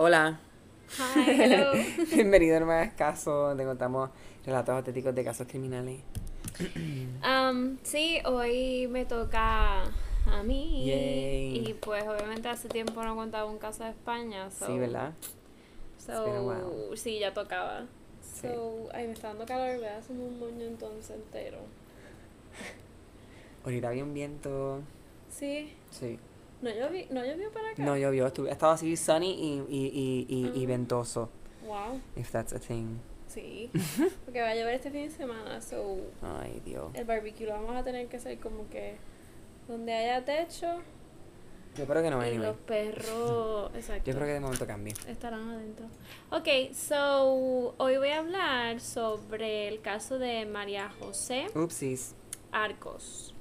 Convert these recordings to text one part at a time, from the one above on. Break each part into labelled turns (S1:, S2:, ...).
S1: Hola.
S2: Hi, hello.
S1: Bienvenido a Nuevas Casos, donde contamos relatos auténticos de casos criminales.
S2: Um, sí, hoy me toca a mí.
S1: Yay.
S2: Y pues obviamente hace tiempo no contaba un caso de España. So,
S1: Sí, ¿verdad?
S2: So, sí, ya tocaba.
S1: Sí.
S2: So, ay, me está dando calor, a hacerme un moño entonces entero.
S1: Ahorita había un viento.
S2: Sí,
S1: Sí.
S2: No llovió, no llovió para acá.
S1: No llovió, estuvo, estaba así sunny y, y, y, y, y
S2: Ah.
S1: ventoso.
S2: Wow,
S1: If that's a thing.
S2: sí. Porque va a llover este fin de semana, so
S1: Ay, Dios.
S2: el barbecue lo vamos a tener que hacer como que donde haya techo
S1: Yo creo que no, anyway.
S2: los perros, exacto.
S1: Yo creo que de momento cambie.
S2: estarán adentro. Ok, so hoy voy a hablar sobre el caso de María José
S1: Oopsies.
S2: Arcos.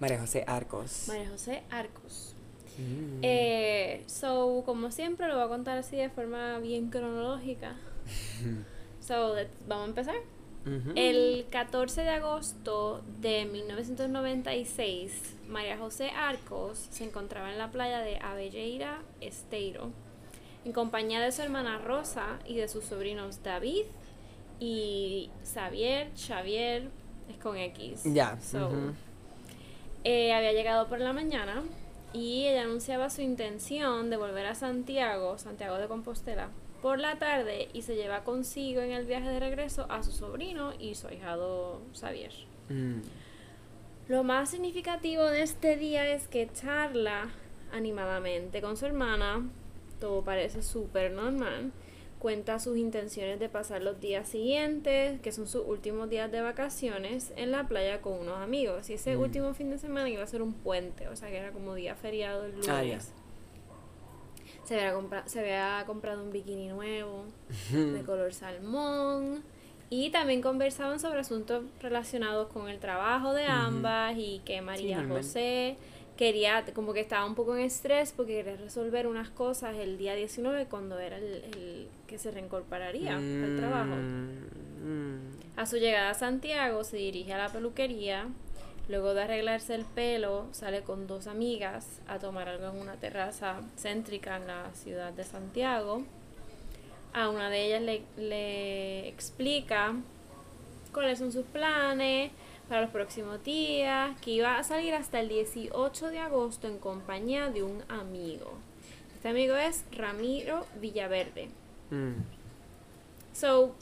S1: María José Arcos.
S2: María José Arcos.
S1: Mm.
S2: Eh, so, como siempre, lo voy a contar así de forma bien cronológica. So, let's- vamos a empezar. El 14 de agosto de 1996, María José Arcos se encontraba en la playa de Avelleira Esteiro, en compañía de su hermana Rosa y de sus sobrinos David y Xavier, Xavier, es con X.
S1: Ya.
S2: So. Eh, había llegado por la mañana y ella anunciaba su intención de volver a Santiago, Santiago de Compostela, por la tarde y se lleva consigo en el viaje de regreso a su sobrino y su ahijado Xavier.
S1: Mm.
S2: Lo más significativo de este día es que charla animadamente con su hermana, todo parece súper normal, cuenta sus intenciones de pasar los días siguientes, que son sus últimos días de vacaciones, en la playa con unos amigos. Y ese
S1: Mm.
S2: último fin de semana iba a ser un puente, o sea que era como día feriado el lunes.
S1: Ah, ya.
S2: se, había se había comprado un bikini nuevo de color salmón. Y también conversaban sobre asuntos relacionados con el trabajo de ambas y que María. José quería, como que estaba un poco en estrés porque quería resolver unas cosas el día 19 cuando era el, el que se reincorporaría al trabajo.
S1: Mm.
S2: A su llegada a Santiago se dirige a la peluquería. Luego de arreglarse el pelo, sale con dos amigas a tomar algo en una terraza céntrica en la ciudad de Santiago. A una de ellas le, le explica cuáles son sus planes para los próximos días, que iba a salir hasta el 18 de agosto en compañía de un amigo. Este amigo es Ramiro Villaverde.
S1: Mm.
S2: So,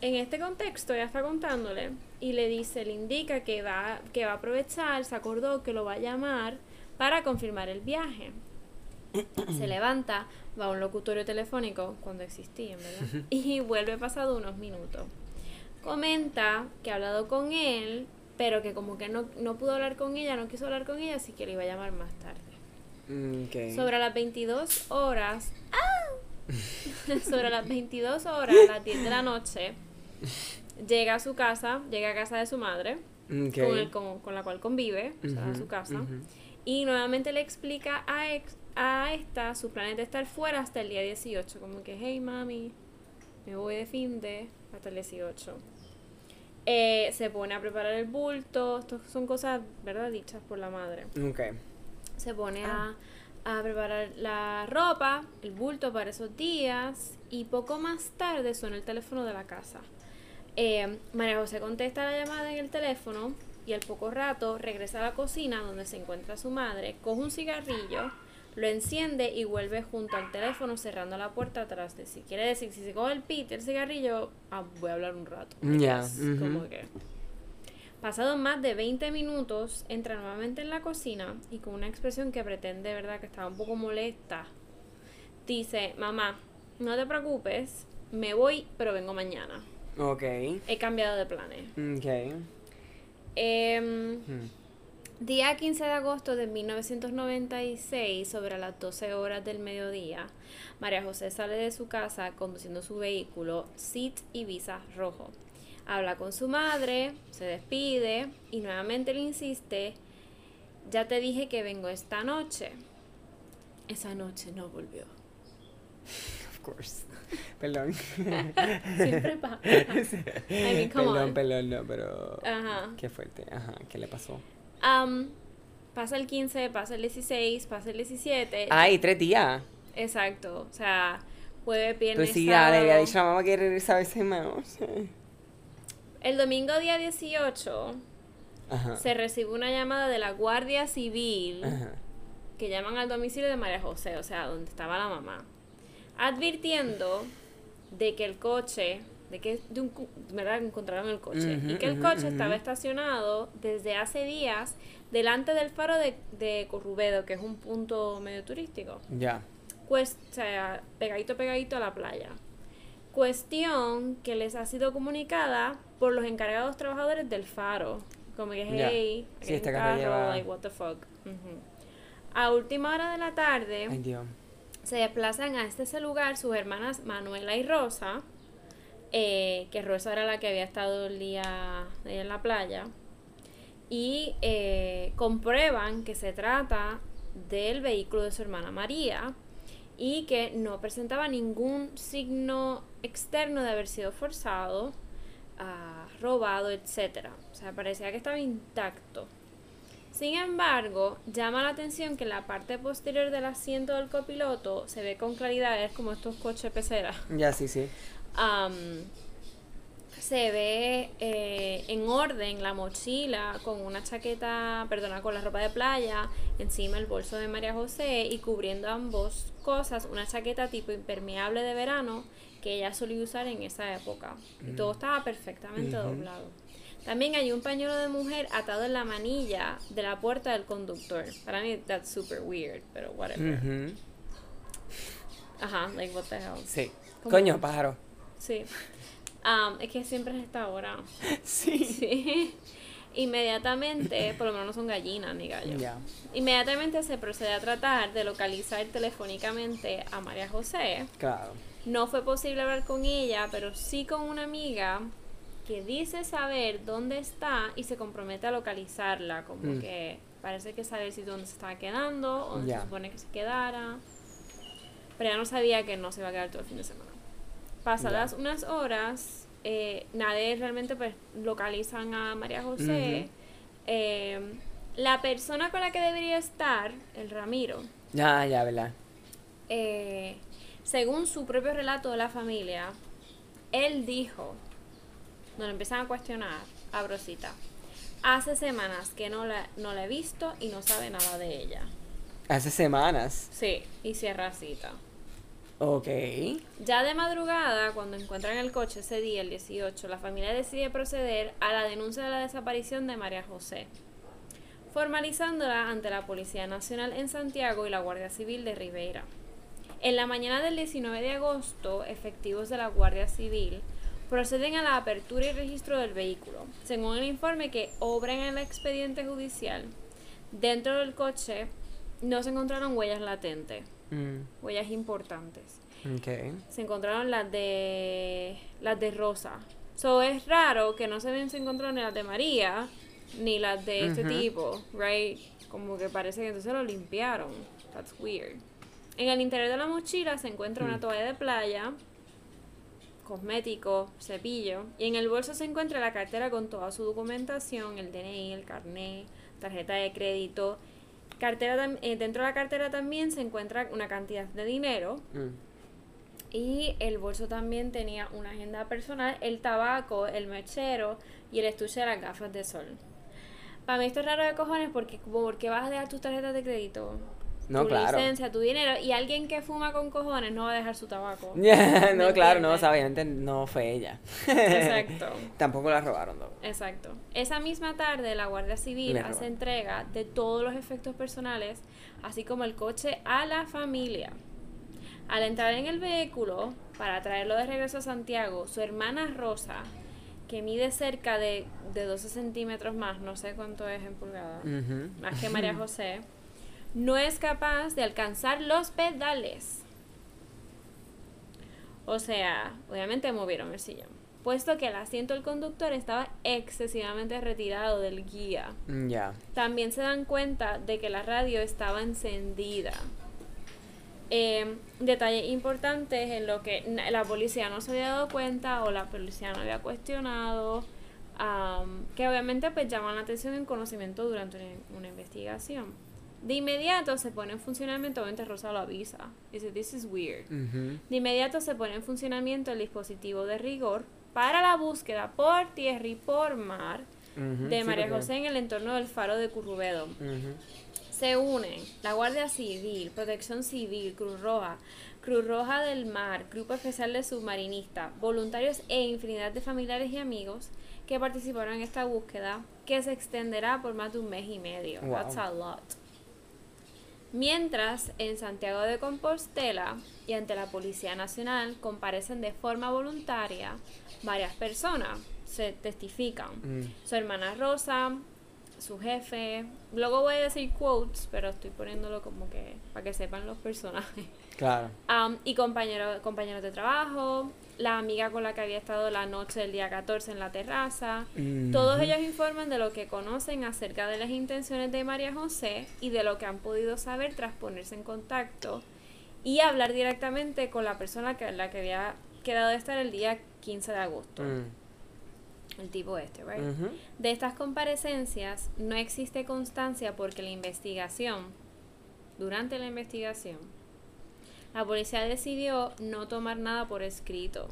S2: en este contexto, ella está contándole y le dice, le indica que va, que va a aprovechar, se acordó que lo va a llamar para confirmar el viaje. Se levanta, va a un locutorio telefónico, cuando existían, ¿verdad? Y vuelve pasado unos minutos. Comenta que ha hablado con él, pero que como que no, no pudo hablar con ella, no quiso hablar con ella, así que le iba a llamar más tarde.
S1: Mm.
S2: Sobre las 22 horas. sobre las 22 horas, a las 10 de la noche, llega a su casa, llega a casa de su madre, con, el- con, con la cual convive, o sea, a su casa, y nuevamente le explica a, ex- a esta su plan es de estar fuera hasta el día 18, como que, hey mami, me voy de fin de hasta el 18. Eh, se pone a preparar el bulto, esto son cosas, ¿verdad? Dichas por la madre
S1: Ok.
S2: se pone
S1: Ah.
S2: a, a preparar la ropa, el bulto para esos días y poco más tarde suena el teléfono de la casa. Eh, María José contesta la llamada en el teléfono y al poco rato regresa a la cocina donde se encuentra su madre, coge un cigarrillo, lo enciende y vuelve junto al teléfono cerrando la puerta atrás de sí. Quiere decir, si se coge el pit, el cigarrillo, ah, voy a hablar un rato.
S1: Ya,
S2: como que... Pasado más de 20 minutos, entra nuevamente en la cocina y con una expresión que pretende, ¿verdad?, que estaba un poco molesta, dice, mamá, no te preocupes, me voy, pero vengo mañana.
S1: Ok.
S2: He cambiado de planes.
S1: Ok.
S2: Em,
S1: Mm.
S2: Día 15 de agosto de 1996, sobre las 12 horas del mediodía, María José sale de su casa conduciendo su vehículo Seat Ibiza rojo. Habla con su madre, se despide y nuevamente le insiste, ya te dije que vengo esta noche. Esa noche no volvió.
S1: Of course. Perdón.
S2: Siempre pasa. I mean, come
S1: perdón,
S2: on.
S1: perdón, no, pero.
S2: Ajá.
S1: Qué fuerte. Ajá, ¿qué le pasó?
S2: Am, pasa el 15, pasa el 16, pasa el 17.
S1: Ay, tres días.
S2: Exacto. O sea, jueves, viernes,
S1: Pues sí, dale,
S2: sábado.
S1: había dicho a mamá que regresaba esa semana.
S2: El domingo día 18
S1: Ajá.
S2: se recibe una llamada de la Guardia Civil
S1: Ajá.
S2: que llaman al domicilio de María José, o sea, donde estaba la mamá, advirtiendo de que el coche, de que de un, ¿verdad? encontraron el coche y que el coche estaba estacionado desde hace días delante del faro de, de Corrubedo, que es un punto medio turístico.
S1: Ya.
S2: Pues, o sea, pegadito, pegadito a la playa. Cuestión que les ha sido comunicada por los encargados trabajadores del faro. Como que, hey,
S1: Sí,
S2: aquí hay
S1: este carro lleva-
S2: like, what the fuck. A última hora de la tarde,
S1: Ay,
S2: se desplazan a este lugar sus hermanas Manuela y Rosa, eh, que Rosa era la que había estado el día en la playa, y eh, comprueban que se trata del vehículo de su hermana María y que no presentaba ningún signo externo de haber sido forzado, ah, robado, etc. O sea, parecía que estaba intacto. Sin embargo, llama la atención que en la parte posterior del asiento del copiloto se ve con claridad, es como estos coches peceras.
S1: Ya, sí, sí.
S2: Se ve eh, en orden la mochila con una chaqueta, perdona, con la ropa de playa, encima el bolso de María José y cubriendo ambos cosas una chaqueta tipo impermeable de verano que ella solía usar en esa época. Y todo estaba perfectamente doblado. También hay un pañuelo de mujer atado en la manilla de la puerta del conductor. Para mí that's super weird, pero whatever. Ajá, like what the hell.
S1: Sí.
S2: ¿Cómo?
S1: Coño, pájaro.
S2: Sí. Am, es que siempre es esta hora.
S1: Sí.
S2: Sí. Inmediatamente, por lo menos no son gallinas ni gallos.
S1: Ya.
S2: Inmediatamente se procede a tratar de localizar telefónicamente a María José.
S1: Claro.
S2: No fue posible hablar con ella, pero sí con una amiga que dice saber dónde está y se compromete a localizarla. Como
S1: Mm.
S2: que parece que sabe si dónde se estaba quedando o dónde
S1: Ya.
S2: se supone que se quedara. Pero ella no sabía que no se iba a quedar todo el fin de semana. Pasadas unas horas, eh, nadie realmente pues localizan a María José. Eh, la persona con la que debería estar, el Ramiro,
S1: Ya, ya, ¿verdad?
S2: eh, según su propio relato de la familia, él dijo, nos lo empiezan a cuestionar, a Brosita, hace semanas que no la, no la he visto y no sabe nada de ella.
S1: Hace semanas.
S2: Sí, y cierra cita.
S1: Ok.
S2: Ya de madrugada, cuando encuentran el coche ese día, el 18, la familia decide proceder a la denuncia de la desaparición de María José, formalizándola ante la Policía Nacional en Santiago y la Guardia Civil de Ribeira. En la mañana del 19 de agosto, efectivos de la Guardia Civil proceden a la apertura y registro del vehículo. Según el informe que obra en el expediente judicial, dentro del coche no se encontraron huellas latentes,
S1: Mm,
S2: huellas importantes se encontraron las de las de Rosa. So es raro que no se ven se encontraron ni las de María ni las de este tipo, right? Como que parece que entonces lo limpiaron. That's weird. En el interior de la mochila se encuentra una
S1: Mm.
S2: toalla de playa, cosmético, cepillo, y en el bolso se encuentra la cartera con toda su documentación, el DNI, el carnet, tarjeta de crédito. Cartera eh, dentro de la cartera también se encuentra una cantidad de dinero.
S1: Mm,
S2: y el bolso también tenía una agenda personal, el tabaco, el mechero y el estuche de las gafas de sol. Para mí esto es raro de cojones porque porque vas a dejar tus tarjetas de crédito,
S1: No,
S2: tu
S1: claro.
S2: licencia, tu dinero y alguien que fuma con cojones no va a dejar su tabaco.
S1: No,
S2: ¿Me
S1: claro, no, obviamente no fue ella.
S2: Exacto.
S1: Tampoco la robaron, no.
S2: Exacto. Esa misma tarde la Guardia Civil hace entrega de todos los efectos personales, así como el coche a la familia. Al entrar en el vehículo para traerlo de regreso a Santiago, su hermana Rosa, que mide cerca de, de 12 centímetros más, no sé cuánto es en pulgadas, más que María José, no es capaz de alcanzar los pedales. O sea, obviamente movieron el sillón, puesto que el asiento del conductor estaba excesivamente retirado del guía.
S1: Mm, Ya.
S2: También se dan cuenta de que la radio estaba encendida. Eh, detalles importantes en lo que la policía no se había dado cuenta o la policía no había cuestionado, am, que obviamente pues llaman la atención en conocimiento durante una, una investigación. De inmediato se pone en funcionamiento, obviamente Rosa lo avisa. Dice, this is weird. De inmediato se pone en funcionamiento el dispositivo de rigor para la búsqueda por tierra y por mar de
S1: sí,
S2: María
S1: porque-
S2: José en el entorno del faro de Currubedo. Se unen la Guardia Civil, Protección Civil, Cruz Roja, Cruz Roja del Mar, Grupo Especial de Submarinistas, voluntarios e infinidad de familiares y amigos que participaron en esta búsqueda que se extenderá por más de un mes y medio.
S1: Wow.
S2: That's a lot. Mientras, en Santiago de Compostela y ante la Policía Nacional comparecen de forma voluntaria varias personas, se testifican.
S1: Mm.
S2: Su hermana Rosa, su jefe. Luego voy a decir quotes, pero estoy poniéndolo como que para que sepan los personajes.
S1: Claro.
S2: Am, y compañeros compañeros de trabajo, la amiga con la que había estado la noche del día 14 en la terraza. Todos ellos informan de lo que conocen acerca de las intenciones de María José y de lo que han podido saber tras ponerse en contacto y hablar directamente con la persona que la que había quedado de estar el día 15 de agosto.
S1: Mm.
S2: El tipo este, right?
S1: Ujú.
S2: De estas comparecencias no existe constancia porque la investigación, durante la investigación, la policía decidió no tomar nada por escrito.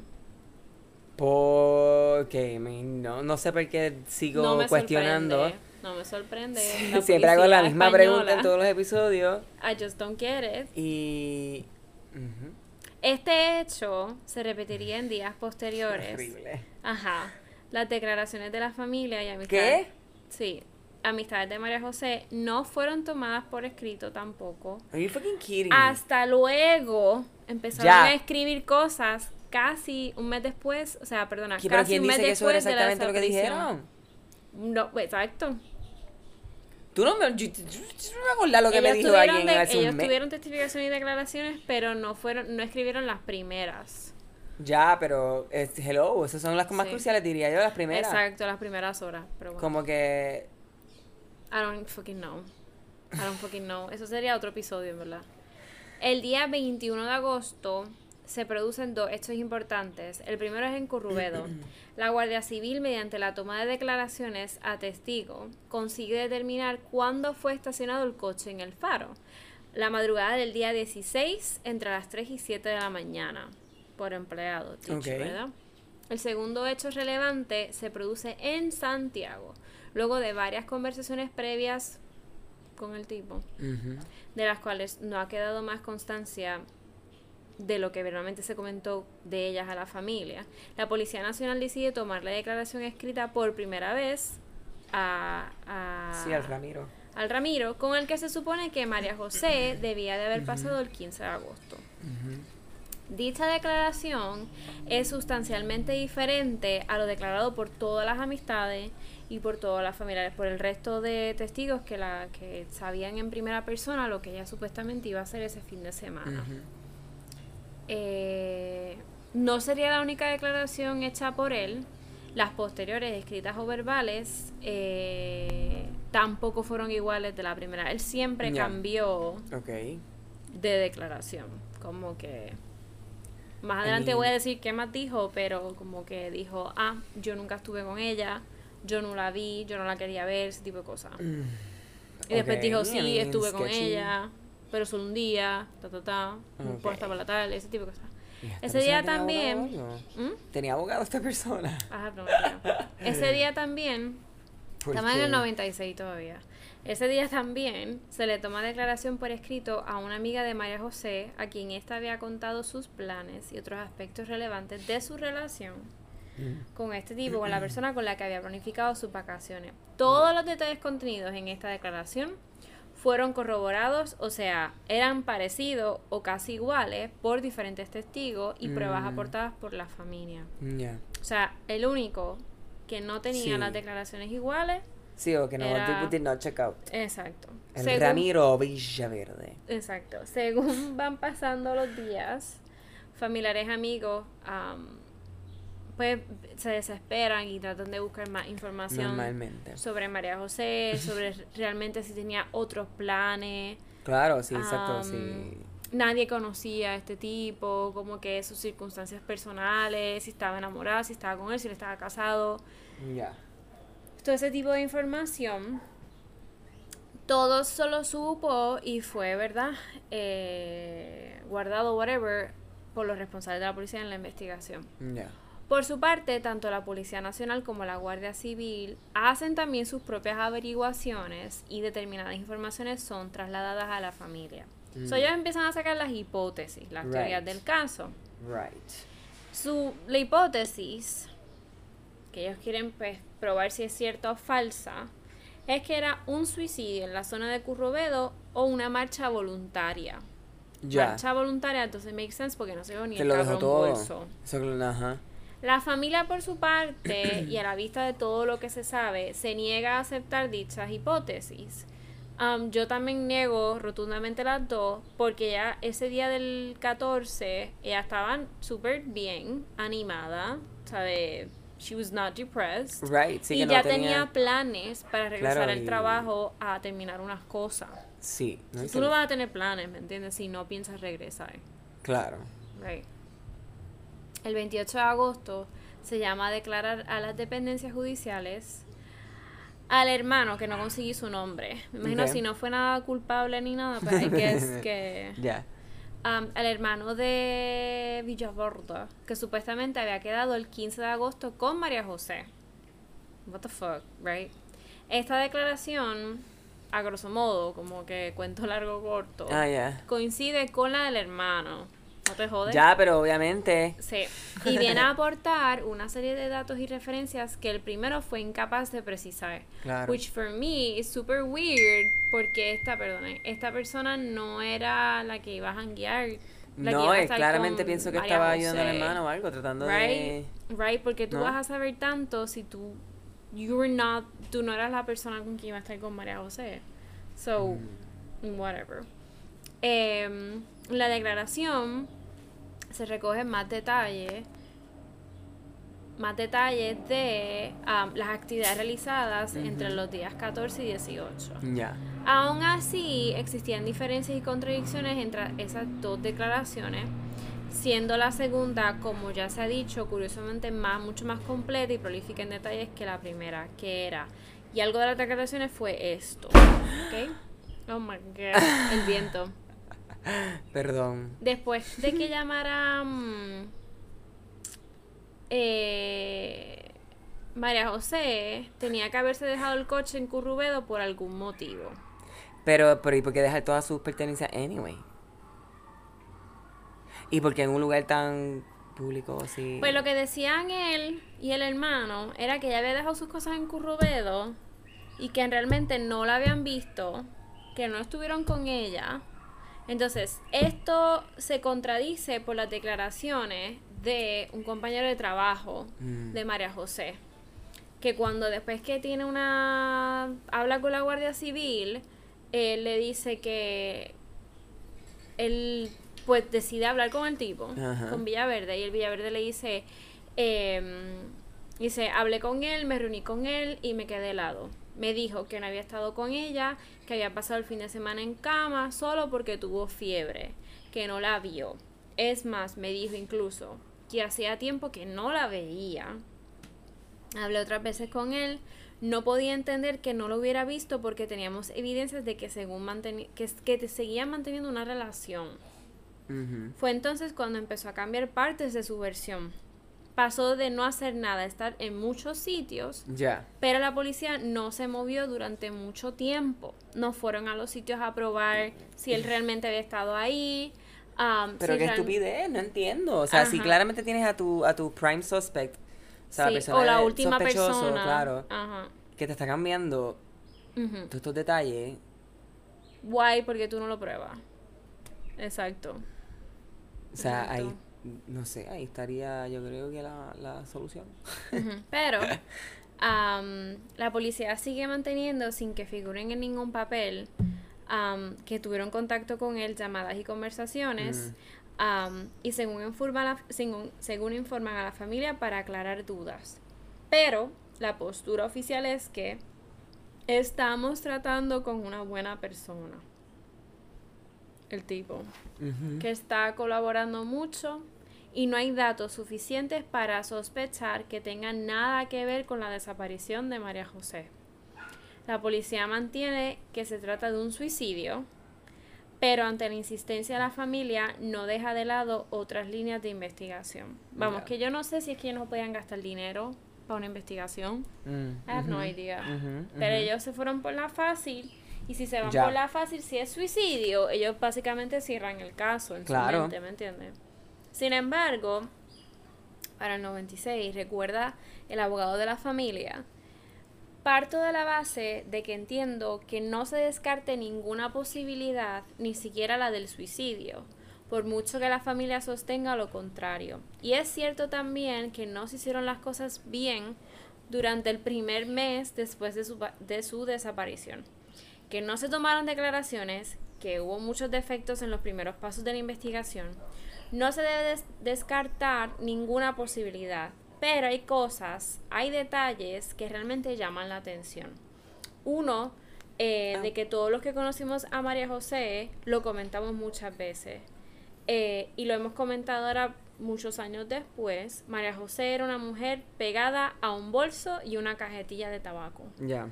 S1: Porque no, no sé por qué sigo
S2: no me
S1: cuestionando.
S2: sorprende. No me sorprende. la
S1: Siempre hago la misma pregunta en todos los episodios.
S2: I just don't get it.
S1: Y.
S2: Este hecho se repetiría en días posteriores.
S1: Horrible.
S2: Ajá. Las declaraciones de la familia y amistades.
S1: ¿Qué?
S2: Sí. Amistades de María José no fueron tomadas por escrito tampoco.
S1: Are you fucking kidding?
S2: Hasta luego empezaron
S1: Ya.
S2: a escribir cosas casi un mes después, o sea, perdona,
S1: ¿Qui- ¿Pero
S2: casi
S1: quién
S2: un mes
S1: dice que eso era
S2: después de la
S1: exactamente lo que dijeron?
S2: No, exacto.
S1: Tú no me. Yo, yo- yo no me acuerdo lo que me
S2: ellos
S1: dijo
S2: tuvieron,
S1: alguien
S2: de-
S1: hace un
S2: ellos
S1: mes.
S2: tuvieron testificación y declaraciones, pero no fueron, no escribieron las primeras.
S1: Ya, pero. es- hello, esas son las más
S2: Sí.
S1: cruciales, diría yo, las primeras.
S2: Exacto, las primeras horas. Pero bueno.
S1: Como que.
S2: I don't fucking know. I don't fucking know. Eso sería otro episodio, en verdad. El día 21 de agosto se producen dos hechos importantes. El primero es en Currubedo. La Guardia Civil, mediante la toma de declaraciones a testigo, consigue determinar cuándo fue estacionado el coche en el faro. La madrugada del día 16, entre las 3 y 7 de la mañana, por empleado, teacher. ¿verdad? El segundo hecho relevante se produce en Santiago, luego de varias conversaciones previas con el tipo, de las cuales no ha quedado más constancia de lo que verdaderamente se comentó de ellas a la familia. La Policía Nacional decide tomar la declaración escrita por primera vez a, a-
S1: Sí, al Ramiro.
S2: al Ramiro, con el que se supone que María José debía de haber pasado el 15 de agosto. Dicha declaración es sustancialmente diferente a lo declarado por todas las amistades y por todas las familiares, por el resto de testigos que la que sabían en primera persona lo que ella supuestamente iba a hacer ese fin de semana. Eh, no sería la única declaración hecha por él. Las posteriores, escritas o verbales, eh, tampoco fueron iguales de la primera. Él siempre cambió de declaración. Como que. Más adelante voy a decir qué más dijo, pero como que dijo: Ah, yo nunca estuve con ella, yo no la vi, yo no la quería ver, ese tipo de cosas. Y después dijo:
S1: I
S2: Sí,
S1: mean,
S2: estuve con ella, pero solo un día, ta, ta, ta, no
S1: Ok.
S2: importa por la tarde, ese tipo de cosas.
S1: ¿Y esta
S2: Ese día
S1: tenía
S2: también-
S1: abogado?
S2: ¿Mm?
S1: ¿Tenía abogado esta persona?
S2: Ajá, pero no. Ese día también
S1: ¿Por
S2: Estamos en el 96 todavía. Ese día también se le toma declaración por escrito a una amiga de María José, a quien ésta había contado sus planes y otros aspectos relevantes de su relación
S1: Mm.
S2: con este tipo, con la persona con la que había planificado sus vacaciones. Todos los detalles contenidos en esta declaración fueron corroborados, o sea, eran parecidos o casi iguales por diferentes testigos y pruebas
S1: Mm.
S2: aportadas por la familia. O sea, el único que no tenía
S1: Sí.
S2: las declaraciones iguales
S1: Sí, o que no,
S2: Era-
S1: did not check out.
S2: Exacto.
S1: El
S2: Según-
S1: Ramiro Villaverde.
S2: Exacto. Según van pasando los días, familiares, amigos, am, pues se desesperan y tratan de buscar más información
S1: Normalmente.
S2: sobre María José, sobre realmente si tenía otros planes.
S1: Claro, sí, exacto, sí.
S2: Nadie conocía a este tipo, como que sus circunstancias personales, si estaba enamorado, si estaba con él, si él estaba casado.
S1: Ya.
S2: Todo ese tipo de información, todo solo supo y fue, ¿verdad? Eh, guardado, whatever, por los responsables de la policía en la investigación.
S1: Ya.
S2: Por su parte, tanto la Policía Nacional como la Guardia Civil hacen también sus propias averiguaciones y determinadas informaciones son trasladadas a la familia. So, ellos empiezan a sacar las hipótesis, las
S1: Right.
S2: teorías del caso.
S1: Right.
S2: Su, la hipótesis, que ellos quieren pues, probar si es cierta o falsa, es que era un suicidio en la zona de Currobedo o una marcha voluntaria.
S1: Ya.
S2: Marcha voluntaria, entonces make sense porque no se ve ni
S1: Que
S2: el
S1: lo dejó todo.
S2: bolso.
S1: Eso que lo- ajá.
S2: La familia, por su parte, y a la vista de todo lo que se sabe, se niega a aceptar dichas hipótesis. Um, yo también niego rotundamente las dos, porque ya ese día del 14, ella estaba súper bien, animada, ¿sabe? She was not depressed.
S1: Right, sí
S2: y
S1: que no
S2: ya
S1: tenía-
S2: tenía planes para regresar
S1: Claro,
S2: al
S1: y-
S2: trabajo a terminar unas cosas.
S1: Sí. ¿no?
S2: Tú no vas a tener planes, ¿me entiendes? Si no piensas regresar.
S1: Claro.
S2: Right. El 28 de agosto se llama a declarar a las dependencias judiciales al hermano, que no conseguí su nombre. Me imagino si no fue nada culpable ni nada, pero hay que es que...
S1: Ya.
S2: Um, al hermano de Villaborda, que supuestamente había quedado el 15 de agosto con María José. What the fuck, right? Esta declaración, a grosso modo, como que cuento largo corto,
S1: Ah,
S2: coincide con la del hermano. No te jodes.
S1: Ya, pero obviamente.
S2: Sí, y viene a aportar una serie de datos y referencias que el primero fue incapaz de precisar.
S1: Claro.
S2: Which for me is super weird porque esta, perdone, esta persona no era la que iba a janguear. la
S1: No, es claramente pienso que
S2: María
S1: estaba ayudando al hermano o algo, tratando
S2: Right,
S1: de.
S2: right, porque tú
S1: ¿no?
S2: vas a saber tanto si tú you were not, tú no eras la persona con quien iba a estar con María José. So,
S1: Mm.
S2: whatever. Em, la declaración se recoge más detalles más detalles de las actividades realizadas entre los días 14 y 18.
S1: Ya.
S2: Aún así, existían diferencias y contradicciones entre esas dos declaraciones, siendo la segunda, como ya se ha dicho, curiosamente más, mucho más completa y prolífica en detalles que la primera, que era. Y algo de las declaraciones fue esto. ¿Ok? Oh my god, el viento.
S1: Perdón.
S2: Después de que llamara mm, eh, María José, tenía que haberse dejado el coche en Currubedo por algún motivo.
S1: Pero, pero ¿y por qué dejar todas sus pertenencias anyway? ¿Y por qué en un lugar tan público así?
S2: Pues lo que decían él y el hermano era que ella había dejado sus cosas en Currubedo y que realmente no la habían visto, que no estuvieron con ella. Entonces, esto se contradice por las declaraciones de un compañero de trabajo
S1: Mm.
S2: de María José, que cuando después que tiene una habla con la Guardia Civil, él le dice que él pues decide hablar con el tipo,
S1: Ajá.
S2: con Villaverde, y el Villaverde le dice, em, dice, hablé con él, me reuní con él y me quedé helado. Me dijo que no había estado con ella, que había pasado el fin de semana en cama solo porque tuvo fiebre, que no la vio. Es más, me dijo incluso que hacía tiempo que no la veía. Hablé otras veces con él. No podía entender que no lo hubiera visto porque teníamos evidencias de que según que, que te seguían manteniendo una relación. Fue entonces cuando empezó a cambiar partes de su versión. Pasó de no hacer nada, estar en muchos sitios,
S1: Ya.
S2: pero la policía no se movió durante mucho tiempo. No fueron a los sitios a probar si él realmente había estado ahí. um,
S1: Pero
S2: si
S1: qué estupidez, no entiendo. O sea, si claramente tienes a tu, a tu prime suspect, o sea, la
S2: Sí,
S1: persona
S2: o la última
S1: sospechoso,
S2: persona.
S1: claro,
S2: Ajá.
S1: que te está cambiando todos estos detalles.
S2: Guay, porque tú no lo pruebas. Exacto.
S1: O sea, ahí,
S2: Exacto.
S1: No sé, ahí estaría yo creo que la, la solución.
S2: Pero la policía sigue manteniendo sin que figuren en ningún papel que tuvieron contacto con él, llamadas y conversaciones. y según informan, la- según, según informan a la familia para aclarar dudas. Pero la postura oficial es que estamos tratando con una buena persona. El tipo que está colaborando mucho y no hay datos suficientes para sospechar que tenga nada que ver con la desaparición de María José. La policía mantiene que se trata de un suicidio, pero ante la insistencia de la familia no deja de lado otras líneas de investigación. Vamos, que yo no sé si es que ellos no podían gastar dinero para una investigación.
S1: Mm,
S2: I have no idea. Pero ellos se fueron por la fácil. Y si se van
S1: Ya.
S2: por la fácil, si es suicidio, ellos básicamente cierran el caso en
S1: Claro.
S2: su mente, ¿me entiendes? Sin embargo, para el 96, recuerda el abogado de la familia, parto de la base de que entiendo que no se descarte ninguna posibilidad, ni siquiera la del suicidio, por mucho que la familia sostenga lo contrario. Y es cierto también que no se hicieron las cosas bien durante el primer mes después de su, de su desaparición, que no se tomaron declaraciones, que hubo muchos defectos en los primeros pasos de la investigación, no se debe des- descartar ninguna posibilidad, pero hay cosas, hay detalles que realmente llaman la atención. Uno, eh, de que todos los que conocimos a María José lo comentamos muchas veces. Eh, y lo hemos comentado ahora muchos años después. María José era una mujer pegada a un bolso y una cajetilla de tabaco.
S1: Ya.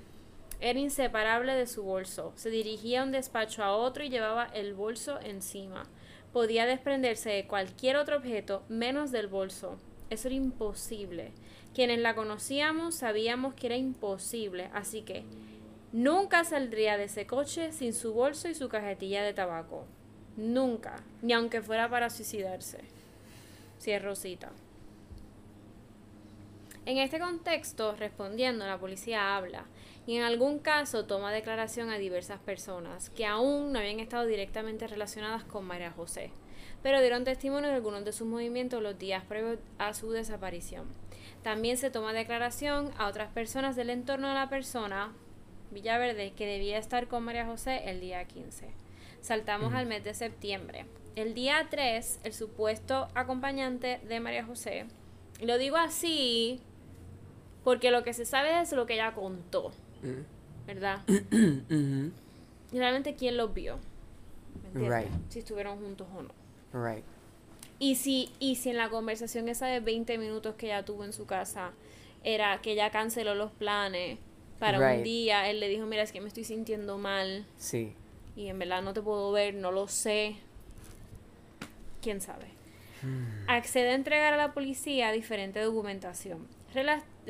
S2: Era inseparable de su bolso. Se dirigía un despacho a otro y llevaba el bolso encima. Podía desprenderse de cualquier otro objeto menos del bolso. Eso era imposible. Quienes la conocíamos sabíamos que era imposible, así que nunca saldría de ese coche sin su bolso y su cajetilla de tabaco. Nunca, ni aunque fuera para suicidarse. Si es Rosita. En este contexto, respondiendo, la policía habla y en algún caso toma declaración a diversas personas que aún no habían estado directamente relacionadas con María José, pero dieron testimonio de algunos de sus movimientos los días previos a su desaparición. También se toma declaración a otras personas del entorno de la persona, Villaverde, que debía estar con María José el día 15. Saltamos al mes de septiembre. El día 3, el supuesto acompañante de María José, lo digo así porque lo que se sabe es lo que ella contó. ¿Verdad? Y realmente quién los vio.
S1: Right.
S2: Si estuvieron juntos o no.
S1: Right.
S2: Y si, y si en la conversación esa de 20 minutos que ella tuvo en su casa era que ella canceló los planes para un día, él le dijo, mira, es que me estoy sintiendo mal
S1: Sí.
S2: y en verdad no te puedo ver, no lo sé. ¿Quién sabe? Accede a entregar a la policía diferente documentación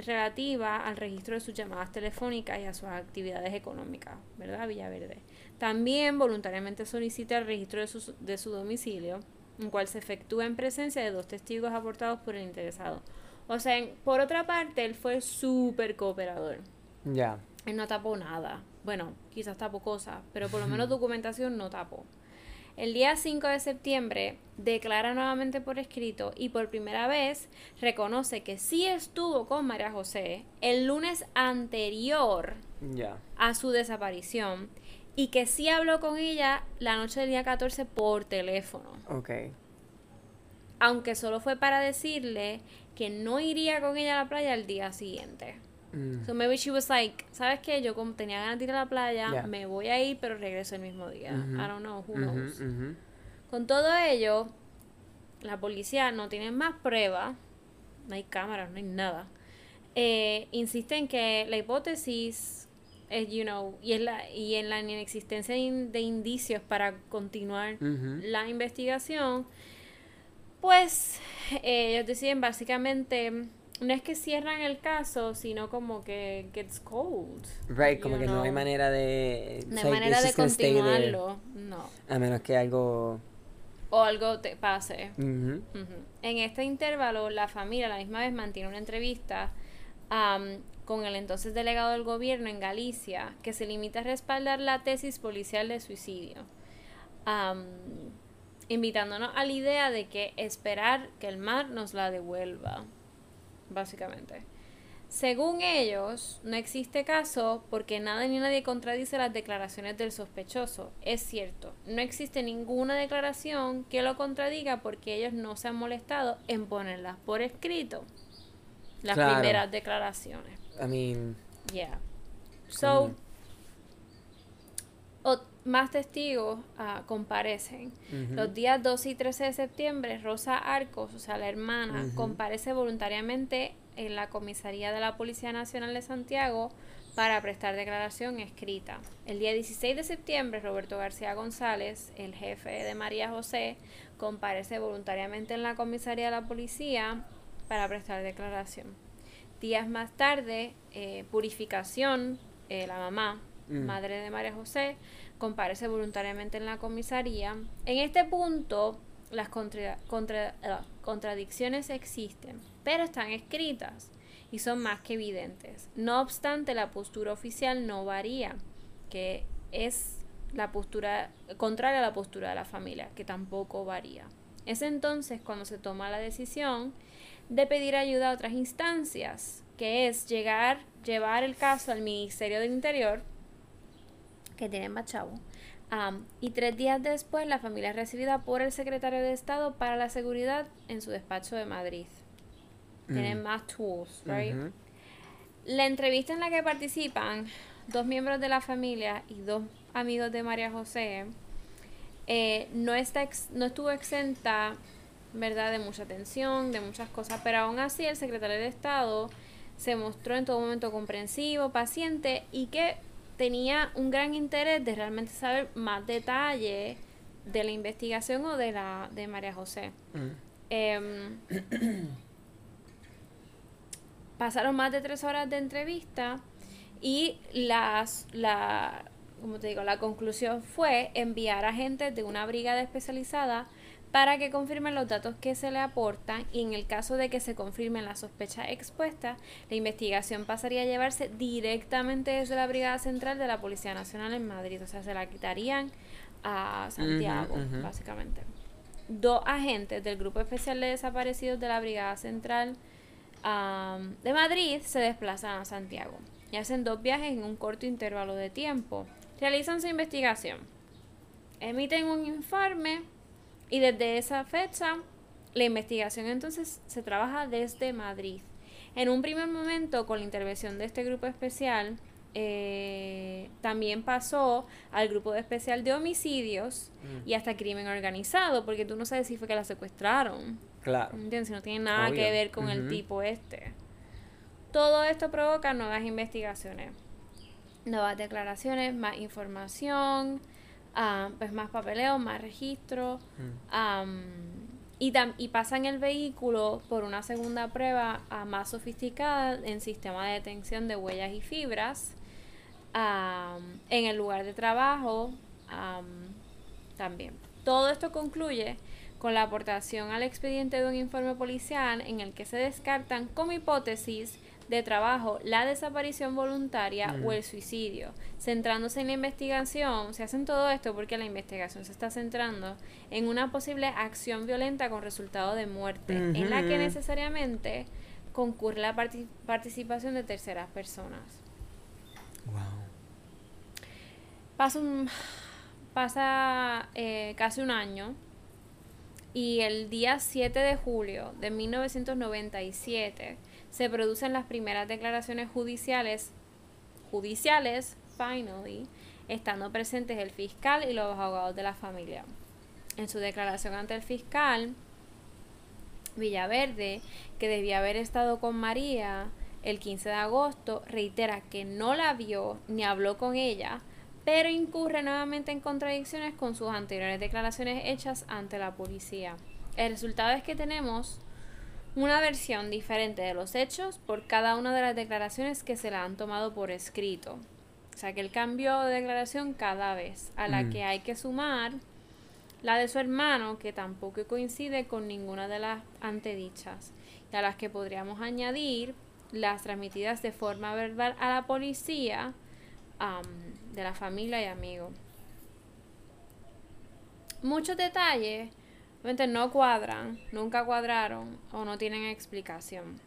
S2: relativa al registro de sus llamadas telefónicas y a sus actividades económicas, ¿verdad? Villaverde. También voluntariamente solicita el registro de su, de su domicilio, el cual se efectúa en presencia de dos testigos aportados por el interesado. O sea, en- por otra parte, él fue súper cooperador.
S1: Ya.
S2: Él no tapó nada. Bueno, quizás tapó cosas, pero por lo menos documentación no tapó. El día 5 de septiembre declara nuevamente por escrito y por primera vez reconoce que sí estuvo con María José el lunes anterior a su desaparición y que sí habló con ella la noche del día 14 por teléfono,
S1: Ok.
S2: aunque solo fue para decirle que no iría con ella a la playa el día siguiente.
S1: Mm.
S2: So maybe she was like, ¿sabes qué? Yo como tenía ganas de ir a la playa,
S1: Yeah.
S2: me voy a ir, pero regreso el mismo día.
S1: Ujú.
S2: I don't know, who
S1: Ujú,
S2: knows.
S1: ujú.
S2: Con todo ello, la policía no tiene más pruebas, no hay cámaras, no hay nada. Eh, insiste en que la hipótesis es, you know, y, es la, y en la inexistencia de, in- de indicios para continuar la investigación, pues eh, ellos deciden básicamente, no es que cierran el caso, sino como que gets cold.
S1: Right, como que no hay manera de...
S2: No hay manera de continuarlo, no.
S1: A menos que algo...
S2: O algo te pase. En este intervalo, la familia a la misma vez mantiene una entrevista con el entonces delegado del gobierno en Galicia, que se limita a respaldar la tesis policial de suicidio, invitándonos a la idea de que esperar que el mar nos la devuelva, básicamente. Según ellos, no existe caso porque nada ni nadie contradice las declaraciones del sospechoso. Es cierto, no existe ninguna declaración que lo contradiga porque ellos no se han molestado en ponerlas por escrito. Las
S1: Claro.
S2: primeras declaraciones.
S1: I mean...
S2: Yeah. So. Más testigos ah, comparecen. Los días 12 y 13 de septiembre, Rosa Arcos, o sea, la hermana, comparece voluntariamente en la comisaría de la Policía Nacional de Santiago para prestar declaración escrita. El día 16 de septiembre, Roberto García González, el jefe de María José, comparece voluntariamente en la comisaría de la policía para prestar declaración. Días más tarde, eh, Purificación, eh, la mamá,
S1: Mm.
S2: madre de María José, comparece voluntariamente en la comisaría. En este punto, las eh, contradicciones existen, pero están escritas y son más que evidentes. No obstante, la postura oficial no varía, que es la postura contraria a la postura de la familia, que tampoco varía. Es entonces cuando se toma la decisión de pedir ayuda a otras instancias, que es llegar, llevar el caso al Ministerio del Interior, que tiene más chavo, am, y tres días después la familia es recibida por el secretario de Estado para la Seguridad en su despacho de Madrid. Tienen
S1: Mm.
S2: más tools, right? La entrevista en la que participan dos miembros de la familia y dos amigos de María José eh, no, está ex- no estuvo exenta, ¿verdad?, de mucha tensión, de muchas cosas, pero aún así el secretario de Estado se mostró en todo momento comprensivo, paciente y que tenía un gran interés de realmente saber más detalle de la investigación o de la de María José.
S1: Mm.
S2: Em, pasaron más de tres horas de entrevista y las, la, como te digo, la conclusión fue enviar agentes de una brigada especializada para que confirmen los datos que se le aportan y en el caso de que se confirmen las sospechas expuestas, la investigación pasaría a llevarse directamente desde la Brigada Central de la Policía Nacional en Madrid, o sea, se la quitarían a Santiago, básicamente. Dos agentes del Grupo Especial de Desaparecidos de la Brigada Central de Madrid se desplazan a Santiago y hacen dos viajes en un corto intervalo de tiempo. Realizan su investigación, emiten un informe y desde esa fecha la investigación entonces se trabaja desde Madrid. En un primer momento, con la intervención de este grupo especial, eh, también pasó al grupo especial de homicidios y hasta crimen organizado, porque tú no sabes si fue que la secuestraron.
S1: Claro.
S2: ¿Entiendes? No tiene nada que ver con el tipo este. Todo esto provoca nuevas investigaciones, nuevas declaraciones, más información, ah, pues más papeleo, más registro.
S1: Mm.
S2: am, y, pasan el vehículo por una segunda prueba ah, más sofisticada en sistema de detención de huellas y fibras. am, en el lugar de trabajo am, también. Todo esto concluye con la aportación al expediente de un informe policial en el que se descartan como hipótesis de trabajo la desaparición voluntaria o el suicidio. Centrándose en la investigación, se hacen todo esto porque la investigación se está centrando en una posible acción violenta con resultado de muerte, en la que necesariamente concurre la parti- participación de terceras personas.
S1: Wow.
S2: Pasa, un- pasa eh, casi un año y el día 7 de julio de 1997 se producen las primeras declaraciones judiciales, judiciales, estando presentes el fiscal y los abogados de la familia. En su declaración ante el fiscal, Villaverde, que debía haber estado con María el 15 de agosto, reitera que no la vio ni habló con ella, pero incurre nuevamente en contradicciones con sus anteriores declaraciones hechas ante la policía. El resultado es que tenemos una versión diferente de los hechos por cada una de las declaraciones que se la han tomado por escrito. O sea que él cambió de declaración cada vez, a la
S1: Mm.
S2: que hay que sumar la de su hermano, que tampoco coincide con ninguna de las antedichas, y a las que podríamos añadir las transmitidas de forma verbal a la policía am, de la familia y amigos. Muchos detalles no cuadran, nunca cuadraron o no tienen explicación.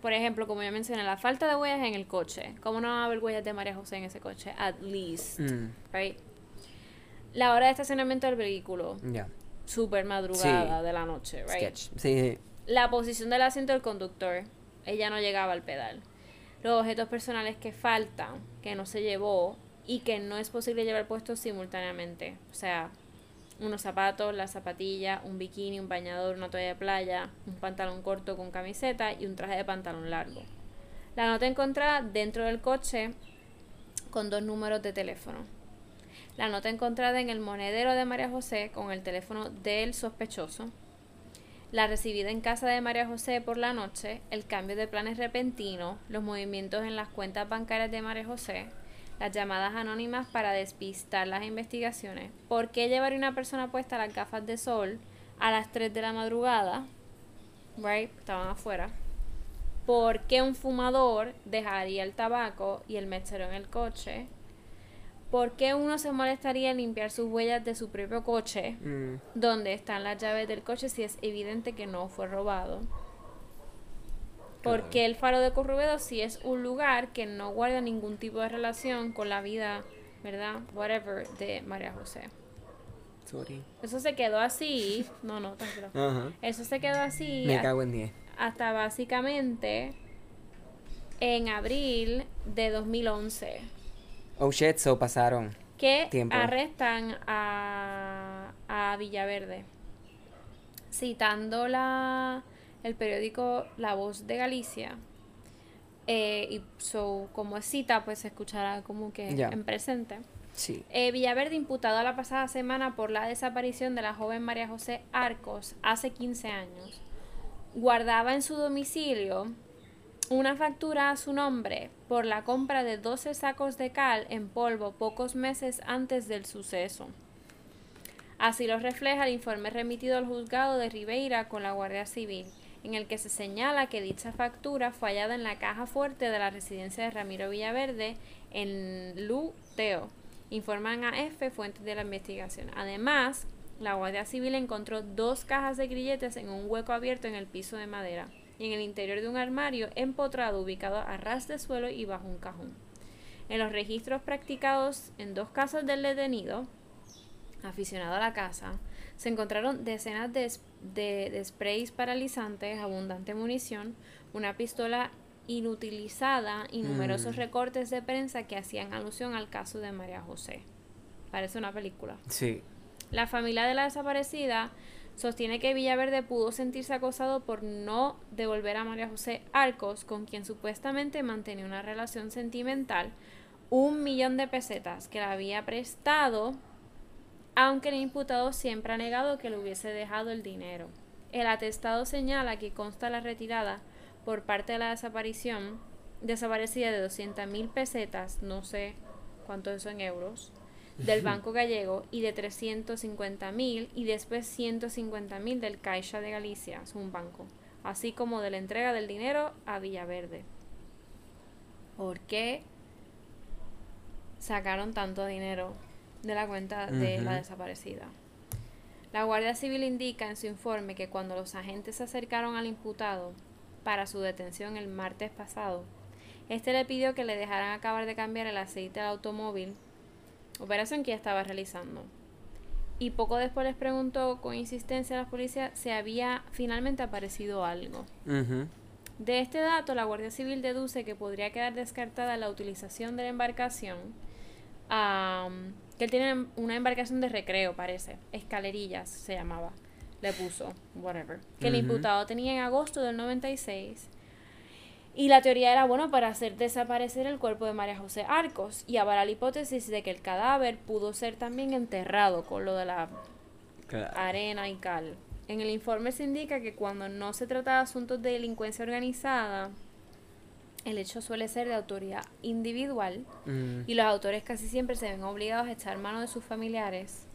S2: Por ejemplo, como ya mencioné, la falta de huellas en el coche. ¿Cómo no va a haber huellas de María José en ese coche? At least.
S1: Mm.
S2: Right? La hora de estacionamiento del vehículo.
S1: Ya.
S2: Super madrugada
S1: Sí.
S2: de la noche, right?
S1: Sketch. Sí.
S2: La posición del asiento del conductor. Ella no llegaba al pedal. Los objetos personales que faltan, que no se llevó y que no es posible llevar puestos simultáneamente. O sea, unos zapatos, la zapatilla, un bikini, un bañador, una toalla de playa, un pantalón corto con camiseta y un traje de pantalón largo. La nota encontrada dentro del coche con dos números de teléfono. La nota encontrada en el monedero de María José con el teléfono del sospechoso. La recibida en casa de María José por la noche, el cambio de planes repentino, los movimientos en las cuentas bancarias de María José, las llamadas anónimas para despistar las investigaciones. ¿Por qué llevar una persona puesta las gafas de sol a las 3 de la madrugada? Right, estaban afuera. ¿Por qué un fumador dejaría el tabaco y el mechero en el coche? ¿Por qué uno se molestaría en limpiar sus huellas de su propio coche,
S1: Mm.
S2: donde están las llaves del coche, si es evidente que no fue robado? ¿Por
S1: Claro.
S2: qué el faro de Corrubedo si es un lugar que no guarda ningún tipo de relación con la vida, ¿verdad? Whatever, de María José.
S1: Sorry.
S2: Eso se quedó así. No, no, tranquilo.
S1: Ajá.
S2: Eso se quedó así
S1: Me cago en 10.
S2: hasta básicamente en abril de 2011
S1: Oh shit, so pasaron.
S2: que
S1: Tiempo.
S2: arrestan a, a Villaverde citando la el periódico La Voz de Galicia eh, y so, como es cita pues se escuchará como que en presente
S1: Sí.
S2: eh, Villaverde imputado la pasada semana por la desaparición de la joven María José Arcos hace 15 años. Guardaba en su domicilio una factura a su nombre por la compra de 12 sacos de cal en polvo pocos meses antes del suceso. Así lo refleja el informe remitido al juzgado de Ribeira con la Guardia Civil, en el que se señala que dicha factura fue hallada en la caja fuerte de la residencia de Ramiro Villaverde en Luteo. Informan a F fuentes de la investigación. Además, la Guardia Civil encontró dos cajas de grilletes en un hueco abierto en el piso de madera y en el interior de un armario empotrado ubicado a ras de suelo y bajo un cajón. En los registros practicados en dos casas del detenido, aficionado a la casa, se encontraron decenas de, de- de sprays paralizantes, abundante munición, una pistola inutilizada y numerosos
S1: Mm.
S2: recortes de prensa que hacían alusión al caso de María José. Parece una película.
S1: Sí.
S2: La familia de la desaparecida sostiene que Villaverde pudo sentirse acosado por no devolver a María José Arcos, con quien supuestamente mantenía una relación sentimental, un millón de pesetas que le había prestado, aunque el imputado siempre ha negado que le hubiese dejado el dinero. El atestado señala que consta la retirada por parte de la desaparición desaparecida de 200 mil pesetas, no sé cuánto es eso en euros, del Banco Gallego y de 350 mil y después 150 mil del Caixa de Galicia, es un banco, así como de la entrega del dinero a Villaverde. ¿Por qué sacaron tanto dinero de la cuenta de la desaparecida? La Guardia Civil indica en su informe que cuando los agentes se acercaron al imputado para su detención el martes pasado, este le pidió que le dejaran acabar de cambiar el aceite del automóvil, operación que ya estaba realizando. Y poco después les preguntó con insistencia a la policía si había finalmente aparecido algo. De este dato, la Guardia Civil deduce que podría quedar descartada la utilización de la embarcación, am, que él tiene una embarcación de recreo, parece, escalerillas se llamaba, le puso, whatever, que el imputado tenía en agosto del 96. Y la teoría era, bueno, para hacer desaparecer el cuerpo de María José Arcos y avalar la hipótesis de que el cadáver pudo ser también enterrado con lo de la
S1: Claro.
S2: arena y cal. En el informe se indica que cuando no se trata de asuntos de delincuencia organizada, el hecho suele ser de autoría individual
S1: Mm.
S2: y los autores casi siempre se ven obligados a echar mano de sus familiares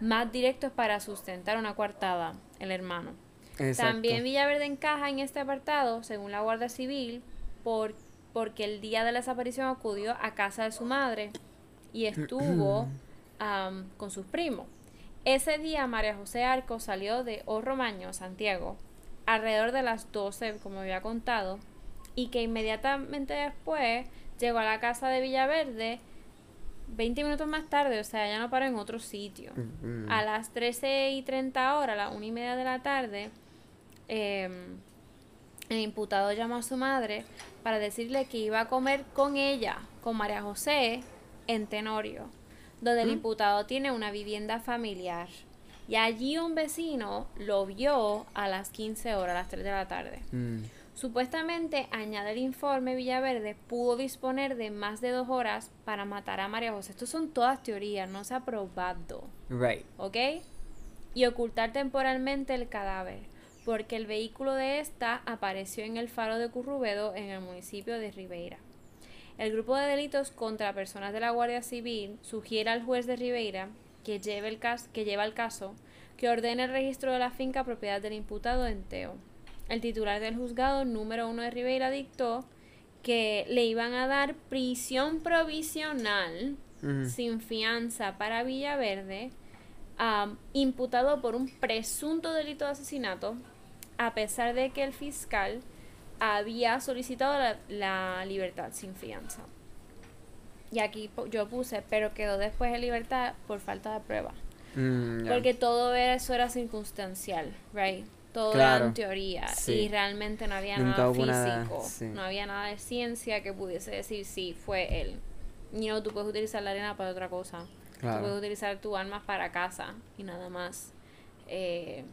S2: más directos para sustentar una coartada, el hermano.
S1: Exacto.
S2: También Villaverde encaja en este apartado, según la Guardia Civil, por, porque el día de la desaparición acudió a casa de su madre y estuvo con sus primos. Ese día María José Arco salió de O Romaño, Santiago, alrededor de las 12, como había contado, y que inmediatamente después llegó a la casa de Villaverde 20 minutos más tarde, o sea, ya no paró en otro sitio.
S1: Mm.
S2: A las 13 y 30 horas, a las 1 y media de la tarde, eh, el imputado llamó a su madre para decirle que iba a comer con ella, con María José, en Tenorio, donde el imputado tiene una vivienda familiar. Y allí un vecino lo vio a las 15 horas, a las 3 de la tarde.
S1: Mm.
S2: Supuestamente, añade el informe, Villaverde pudo disponer de más de dos horas para matar a María José. Estos son todas teorías, no se ha probado.
S1: Right.
S2: ¿Ok? Y ocultar temporalmente el cadáver, porque el vehículo de esta apareció en el faro de Currubedo en el municipio de Ribeira. El grupo de delitos contra personas de la Guardia Civil sugiere al juez de Ribeira que, lleve el que lleva el caso que ordene el registro de la finca propiedad del imputado en Teo. El titular del juzgado número uno de Ribeira dictó que le iban a dar prisión provisional sin fianza para Villaverde, imputado por un presunto delito de asesinato, a pesar de que el fiscal había solicitado la, la libertad sin fianza. Y aquí yo puse, pero quedó después en libertad por falta de prueba.
S1: Mm.
S2: Porque todo eso era circunstancial, right? Todo
S1: Claro.
S2: en teoría
S1: Sí.
S2: y realmente no había
S1: Nunca
S2: nada físico,
S1: sí.
S2: no había nada de ciencia que pudiese decir si fue él. You know, tú puedes utilizar la arena para otra cosa. Tú
S1: Claro.
S2: puedes utilizar tu armas para casa y nada más. Eh,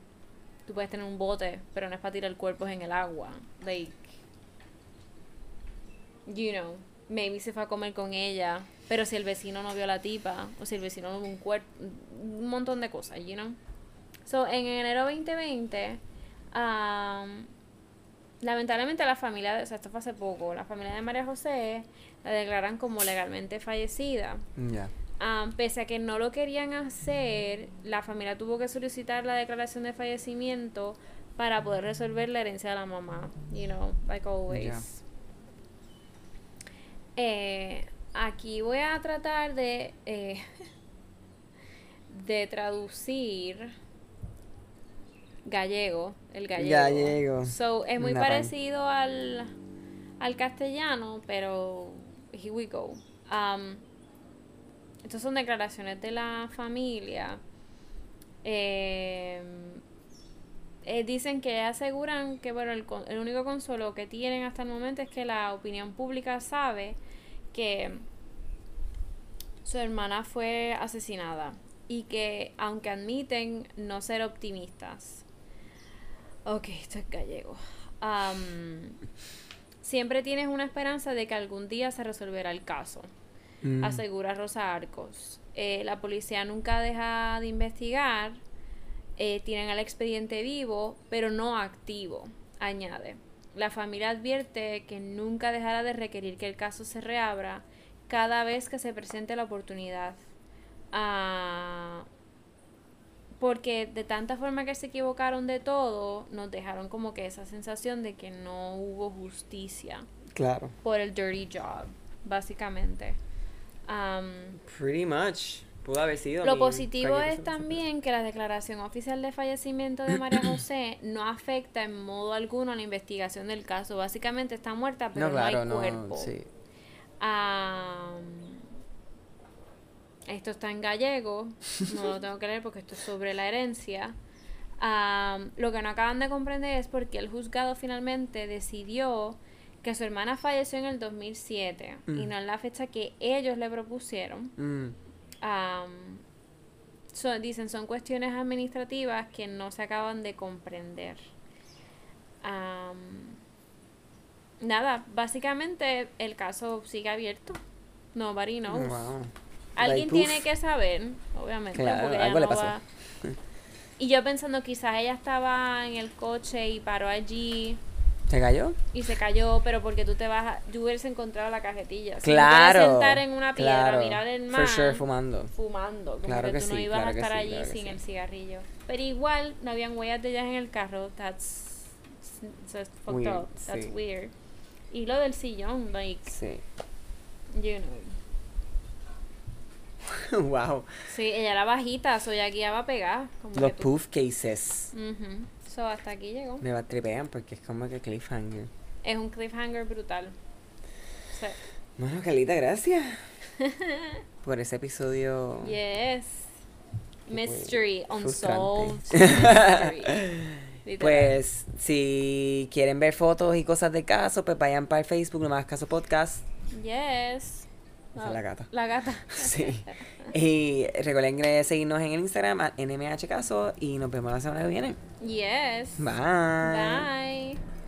S2: tú puedes tener un bote, pero no es para tirar cuerpos en el agua. Like, you know, maybe se fue a comer con ella, pero si el vecino no vio a la tipa, o si el vecino no vio un cuerpo, un montón de cosas, you know. So, en enero 2020, um, lamentablemente la familia, de- o sea, esto fue hace poco, la familia de María José la declaran como legalmente fallecida. Pese a que no lo querían hacer, la familia tuvo que solicitar la declaración de fallecimiento para poder resolver la herencia de la mamá, you know, like always. Eh, aquí voy a tratar de eh, de traducir gallego, el gallego.
S1: Gallego.
S2: So, es muy parecido al, al castellano, pero here we go. Um, estas son declaraciones de la familia. Eh, eh, dicen que aseguran que bueno el, con- el único consuelo que tienen hasta el momento es que la opinión pública sabe que su hermana fue asesinada y que aunque admiten no ser optimistas ok esto es gallego Am, siempre tienes una esperanza de que algún día se resolverá el caso
S1: Mm.
S2: asegura Rosa Arcos. Eh, la policía nunca deja de investigar, eh, tienen el expediente vivo, pero no activo, añade. La familia advierte que nunca dejará de requerir que el caso se reabra cada vez que se presente la oportunidad. Ah, porque de tanta forma que se equivocaron de todo, nos dejaron como que esa sensación de que no hubo justicia
S1: Claro.
S2: por el dirty job, básicamente. Am,
S1: Pretty much. Pudo haber sido.
S2: lo positivo es también que la declaración oficial de fallecimiento de María José no afecta en modo alguno a la investigación del caso. Básicamente está muerta, pero
S1: No,
S2: no,
S1: claro,
S2: hay
S1: no.
S2: cuerpo.
S1: Sí.
S2: Esto está en gallego, no lo tengo que leer porque esto es sobre la herencia. Am, lo que no acaban de comprender es porque el juzgado finalmente decidió que su hermana falleció en el 2007 y
S1: Mm.
S2: no en la fecha que ellos le propusieron.
S1: Mm.
S2: Dicen son cuestiones administrativas que no se acaban de comprender. Nada, básicamente el caso sigue abierto. Nobody knows.
S1: Wow.
S2: Alguien tiene que saber, obviamente.
S1: Claro,
S2: porque ella
S1: algo le
S2: no
S1: pasó.
S2: va- Y yo pensando, quizás ella estaba en el coche y paró allí
S1: ¿Se cayó?
S2: y se cayó, pero porque tú te vas a... Yo hubiese encontrado la cajetilla. Si
S1: Claro.
S2: a sentar en una piedra,
S1: claro.
S2: mirar el mar...
S1: For sure, fumando.
S2: fumando, como
S1: Claro
S2: que,
S1: que
S2: tú no
S1: sí,
S2: ibas
S1: claro
S2: a
S1: que
S2: estar
S1: sí,
S2: allí
S1: claro
S2: sin
S1: sí.
S2: el cigarrillo. Pero igual no habían huellas de ellas en el carro. That's it's fucked
S1: Weird,
S2: up. That's
S1: sí.
S2: weird. Y lo del sillón, like,
S1: Sí.
S2: you know.
S1: wow.
S2: Sí, ella era bajita, so ya guiaba pegada. Como
S1: Los poof cases.
S2: Ujú. So hasta aquí llegó.
S1: Me va tripean porque es como que cliffhanger.
S2: Es un cliffhanger brutal. Sí.
S1: Bueno, Carlita, gracias. por ese episodio.
S2: Yes. Mystery, unsolved mystery.
S1: Pues si quieren ver fotos y cosas de caso, pues vayan para el Facebook, nomás Caso Podcast.
S2: Yes.
S1: Esa es la gata.
S2: La gata.
S1: Sí. Y recuerden seguirnos en el Instagram, NMH Caso, y nos vemos la semana que viene.
S2: Yes.
S1: Bye.
S2: Bye.